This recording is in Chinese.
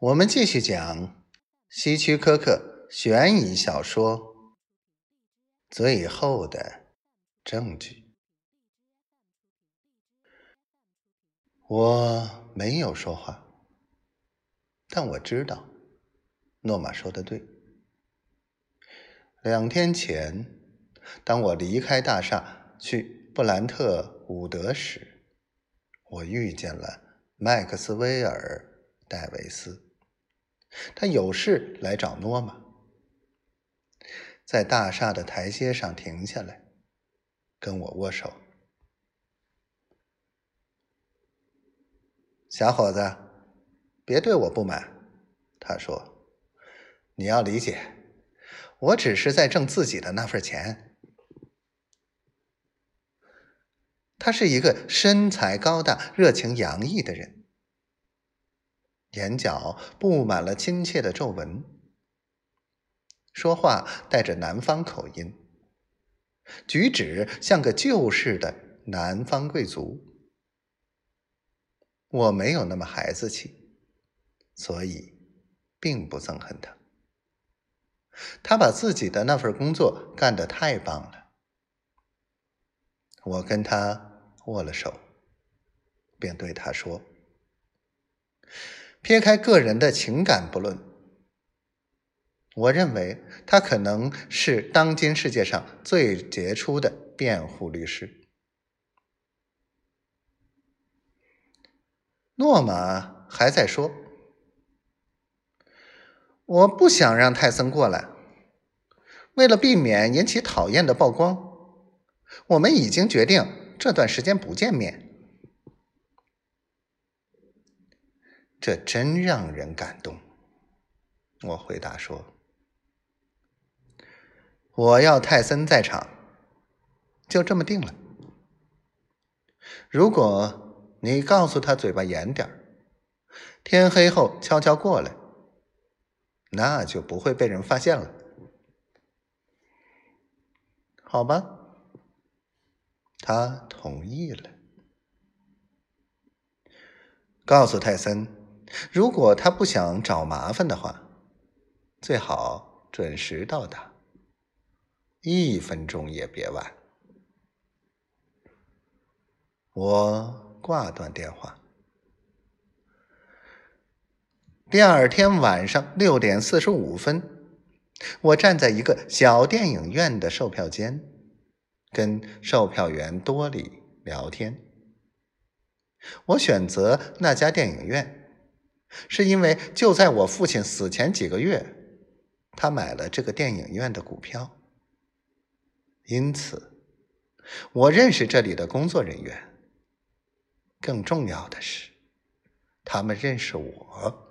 我们继续讲希区柯克悬疑小说《最后的证据》。我没有说话，但我知道诺玛说的对。两天前，当我离开大厦去布兰特伍德时，我遇见了麦克斯威尔·戴维斯。他有事来找诺玛，在大厦的台阶上停下来，跟我握手。小伙子，别对我不满，他说：“你要理解，我只是在挣自己的那份钱。”他是一个身材高大、热情洋溢的人。眼角布满了亲切的皱纹，说话带着南方口音，举止像个旧式的南方贵族。我没有那么孩子气，所以并不憎恨他。他把自己的那份工作干得太棒了。我跟他握了手，便对他说。撇开个人的情感不论，我认为他可能是当今世界上最杰出的辩护律师。诺玛还在说：“我不想让泰森过来，为了避免引起讨厌的曝光，我们已经决定这段时间不见面。”这真让人感动，我回答说：“我要泰森在场，就这么定了。如果你告诉他嘴巴严点天黑后悄悄过来，那就不会被人发现了。好吧？”他同意了，告诉泰森。如果他不想找麻烦的话，最好准时到达，一分钟也别晚。我挂断电话。第二天晚上六点四十五分，我站在一个小电影院的售票间，跟售票员多里聊天。我选择那家电影院。是因为就在我父亲死前几个月，他买了这个电影院的股票，因此我认识这里的工作人员。更重要的是，他们认识我。